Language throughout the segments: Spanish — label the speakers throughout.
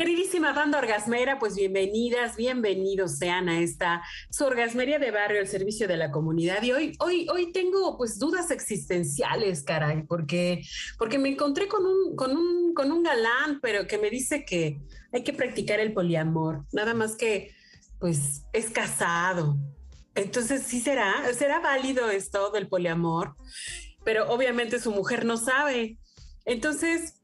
Speaker 1: Queridísima banda orgasmera, pues bienvenidas, bienvenidos sean a esta su orgasmería de barrio, el servicio de la comunidad. Y hoy, hoy, hoy tengo pues dudas existenciales, caray, porque, porque me encontré con un, con un, con un galán, pero que me dice que hay que practicar el poliamor, nada más que pues es casado. Entonces, sí será, será válido esto del poliamor, pero obviamente su mujer no sabe. Entonces,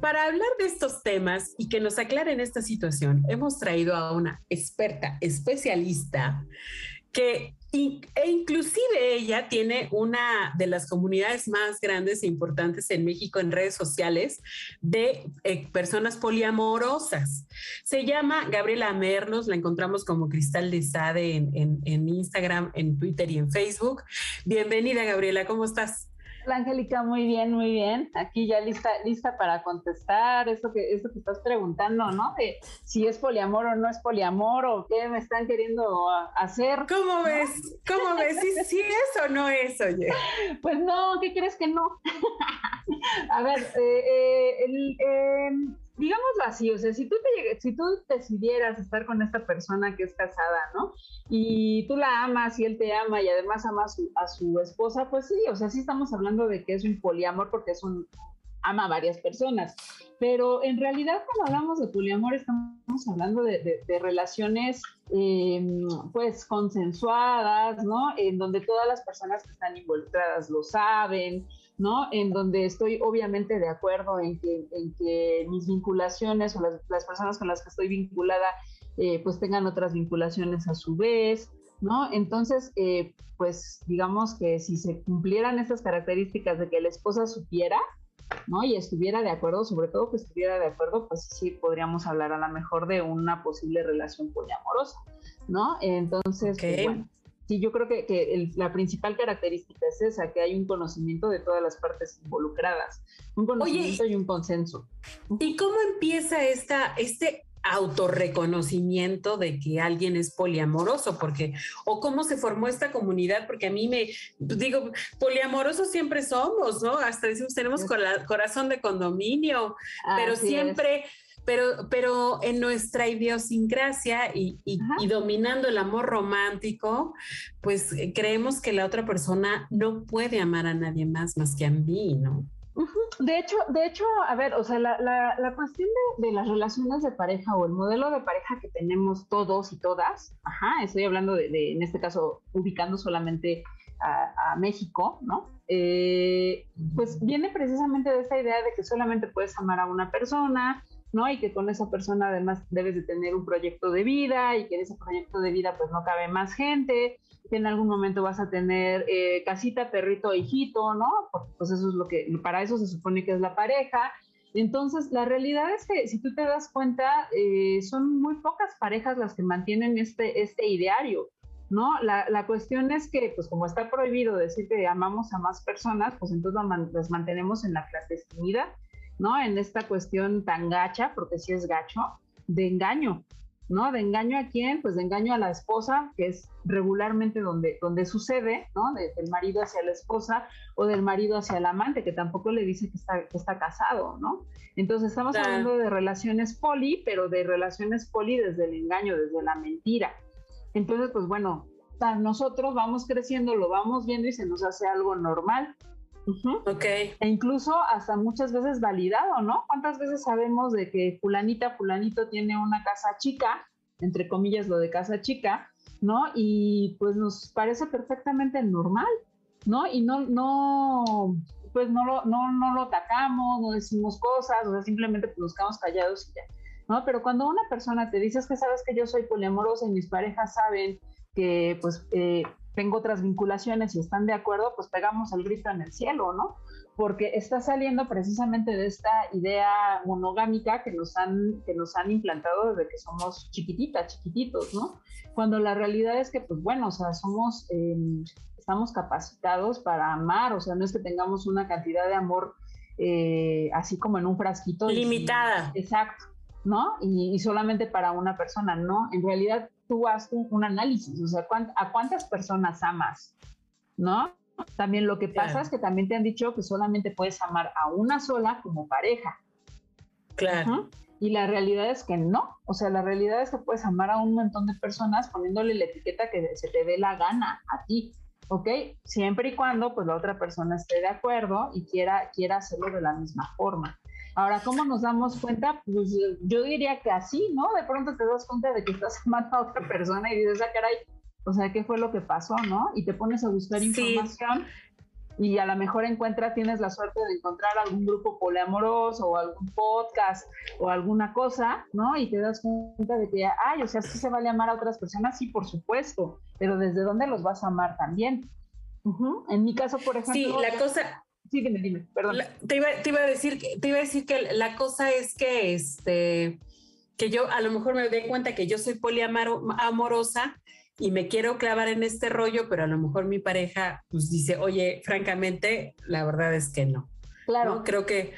Speaker 1: para hablar de estos temas y que nos aclaren esta situación, hemos traído a una experta, especialista, que e inclusive ella tiene una de las comunidades más grandes e importantes en México en redes sociales de eh, personas poliamorosas. Se llama Gabriela Merlos, la encontramos como Cristal de Sade en, en Instagram, en Twitter y en Facebook. Bienvenida Gabriela, ¿cómo estás?
Speaker 2: Angélica, muy bien, muy bien. Aquí ya lista, lista para contestar eso que, eso que estás preguntando, ¿no? De si es poliamor o no es poliamor o qué me están queriendo hacer.
Speaker 1: ¿Cómo ves? ¿Cómo ves? ¿Sí, es o no es, oye?
Speaker 2: Pues no, ¿qué crees que no? A ver, eh, eh, el, em, digámoslo así, o sea, si tú, te, si tú decidieras estar con esta persona que es casada, ¿no? Y tú la amas y él te ama y además ama a su, esposa, pues sí, o sea, sí estamos hablando de que es un poliamor porque es un ama a varias personas. Pero en realidad cuando hablamos de poliamor estamos hablando de, relaciones em, pues consensuadas, ¿no? En donde todas las personas que están involucradas lo saben, ¿no? En donde estoy obviamente de acuerdo en que, en que mis vinculaciones o las, personas con las que estoy vinculada eh, pues tengan otras vinculaciones a su vez, ¿no? Entonces, eh, pues digamos que si se cumplieran estas características de que la esposa supiera, ¿no? Y estuviera de acuerdo, sobre todo que estuviera de acuerdo, pues sí podríamos hablar a lo mejor de una posible relación poliamorosa, ¿no? Entonces, pues, bueno, sí, yo creo que, la principal característica es esa, que hay un conocimiento de todas las partes involucradas, un conocimiento y un consenso.
Speaker 1: ¿Y cómo empieza esta, este autorreconocimiento de que alguien es poliamoroso, porque, o cómo se formó esta comunidad, porque a mí me, digo, poliamorosos siempre somos, ¿no? Hasta decimos, tenemos corazón de condominio, pero siempre... Pero, pero en nuestra idiosincrasia y, y, dominando el amor romántico, pues eh, creemos que la otra persona no puede amar a nadie más más que a mí, ¿no?
Speaker 2: De hecho, de hecho, a ver, o sea, la, la, cuestión de, las relaciones de pareja o el modelo de pareja que tenemos todos y todas, ajá, estoy hablando de, en este caso, ubicando solamente a, México, ¿no? Eh, pues viene precisamente de esta idea de que solamente puedes amar a una persona, ¿no? Y que con esa persona además debes de tener un proyecto de vida y que en ese proyecto de vida pues no cabe más gente, que en algún momento vas a tener eh, casita, perrito, hijito, ¿no? Porque pues eso es lo que, para eso se supone que es la pareja. Entonces, la realidad es que si tú te das cuenta, eh, son muy pocas parejas las que mantienen este, este ideario, ¿no? La, la, cuestión es que, pues como está prohibido decir que amamos a más personas, pues entonces las mantenemos en la clandestinidad ¿no? En esta cuestión tan gacha, porque sí es gacho, de engaño, ¿no? De engaño a quién? Pues de engaño a la esposa, que es regularmente donde, donde sucede, ¿no? del marido hacia la esposa o del marido hacia el amante, que tampoco le dice que está, que está casado, ¿no? Entonces estamos hablando de relaciones poli, pero de relaciones poli desde el engaño, desde la mentira. Entonces, pues bueno, nosotros vamos creciendo, lo vamos viendo y se nos hace algo normal.
Speaker 1: Ok.
Speaker 2: E incluso hasta muchas veces validado, ¿no? ¿Cuántas veces sabemos de que fulanita, fulanito tiene una casa chica, entre comillas lo de casa chica, ¿no? Y pues nos parece perfectamente normal, ¿no? Y no, no, pues no lo, no, no lo atacamos, no decimos cosas, o sea, simplemente pues nos quedamos callados y ya, ¿no? Pero cuando una persona te dice, es que sabes que yo soy poliamorosa y mis parejas saben que pues eh, tengo otras vinculaciones y están de acuerdo, pues pegamos el grito en el cielo, ¿no? Porque está saliendo precisamente de esta idea monogámica que nos han, que nos han implantado desde que somos chiquititas, chiquititos, ¿no? Cuando la realidad es que, pues bueno, o sea, somos, em, estamos capacitados para amar, o sea, no es que tengamos una cantidad de amor eh, así como en un frasquito.
Speaker 1: Limitada.
Speaker 2: exacto, ¿no? Y, solamente para una persona, ¿no? En realidad tú haces un, análisis, o sea, ¿a cuántas personas amas? ¿No? También lo que pasa es que también te han dicho que solamente puedes amar a una sola como pareja.
Speaker 1: Claro.
Speaker 2: Y la realidad es que no. O sea, la realidad es que puedes amar a un montón de personas poniéndole la etiqueta que se te dé la gana a ti. ¿Ok? Siempre y cuando pues la otra persona esté de acuerdo y quiera, quiera hacerlo de la misma forma. Ahora, ¿cómo nos damos cuenta? Pues yo diría que así, ¿no? De pronto te das cuenta de que estás amando a otra persona y dices, ah, caray, o sea, ¿qué fue lo que pasó, no? Y te pones a buscar información y a lo mejor encuentras, tienes la suerte de encontrar algún grupo poliamoroso o algún podcast o alguna cosa, ¿no? Y te das cuenta de que, ay, o sea, sí se vale amar a otras personas, sí, por supuesto, pero ¿desde dónde los vas a amar también? En mi caso, por ejemplo...
Speaker 1: Sí, la cosa
Speaker 2: Sí, dime, dime, perdón.
Speaker 1: te, iba, te, iba, a decir, te iba a decir que la cosa es que, este, que yo a lo mejor me doy cuenta que yo soy poliamorosa y me quiero clavar en este rollo, pero a lo mejor mi pareja pues dice, oye, francamente, la verdad es que no. Claro. Creo que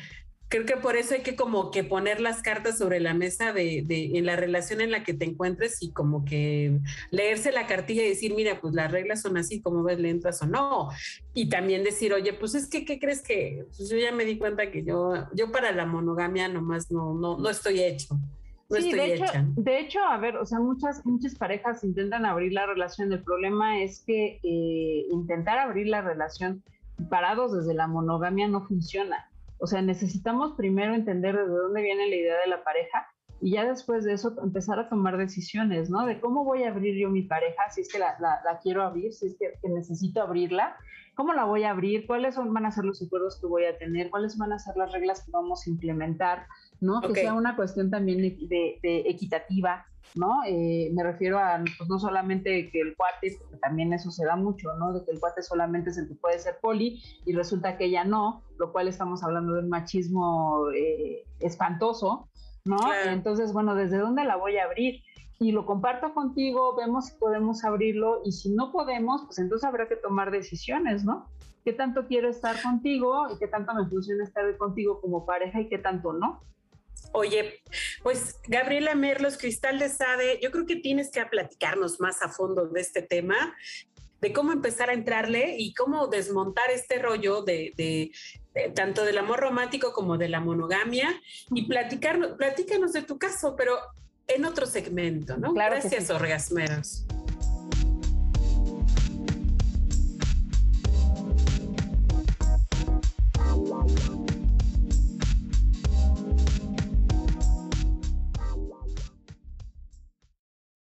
Speaker 1: creo que por eso hay que como que poner las cartas sobre la mesa de, de, en la relación en la que te encuentres y como que leerse la cartilla y decir, mira, pues las reglas son así, como ves, le entras o no. Y también decir, oye, pues es que, ¿qué crees que? Pues yo ya me di cuenta que yo, yo para la monogamia nomás no, no, no estoy hecho. No sí,
Speaker 2: de hecho, de hecho, a ver, o sea, muchas, muchas parejas intentan abrir la relación. El problema es que eh, intentar abrir la relación parados desde la monogamia no funciona o sea, necesitamos primero entender de dónde viene la idea de la pareja y ya después de eso empezar a tomar decisiones, ¿no? De cómo voy a abrir yo mi pareja, si es que la, quiero abrir, si es que, necesito abrirla, cómo la voy a abrir, cuáles son, van a ser los acuerdos que voy a tener, cuáles van a ser las reglas que vamos a implementar, ¿no? Que sea una cuestión también de, equitativa, ¿no? Eh, me refiero a, pues no solamente que el cuate, porque también eso se da mucho, ¿no? De que el cuate solamente es el que puede ser poli y resulta que ella no, lo cual estamos hablando de un machismo eh, espantoso, ¿no? Entonces, bueno, ¿desde dónde la voy a abrir? Y lo comparto contigo, vemos si podemos abrirlo y si no podemos, pues entonces habrá que tomar decisiones, ¿no? ¿Qué tanto quiero estar contigo y qué tanto me funciona estar contigo como pareja y qué tanto no?
Speaker 1: Oye, pues Gabriela Merlos, Cristal de Sade, yo creo que tienes que platicarnos más a fondo de este tema, de cómo empezar a entrarle y cómo desmontar este rollo de, eh, tanto del amor romántico como de la monogamia y platicarnos, platícanos de tu caso, pero en otro segmento, ¿no? Gracias, sí. orgasmeros.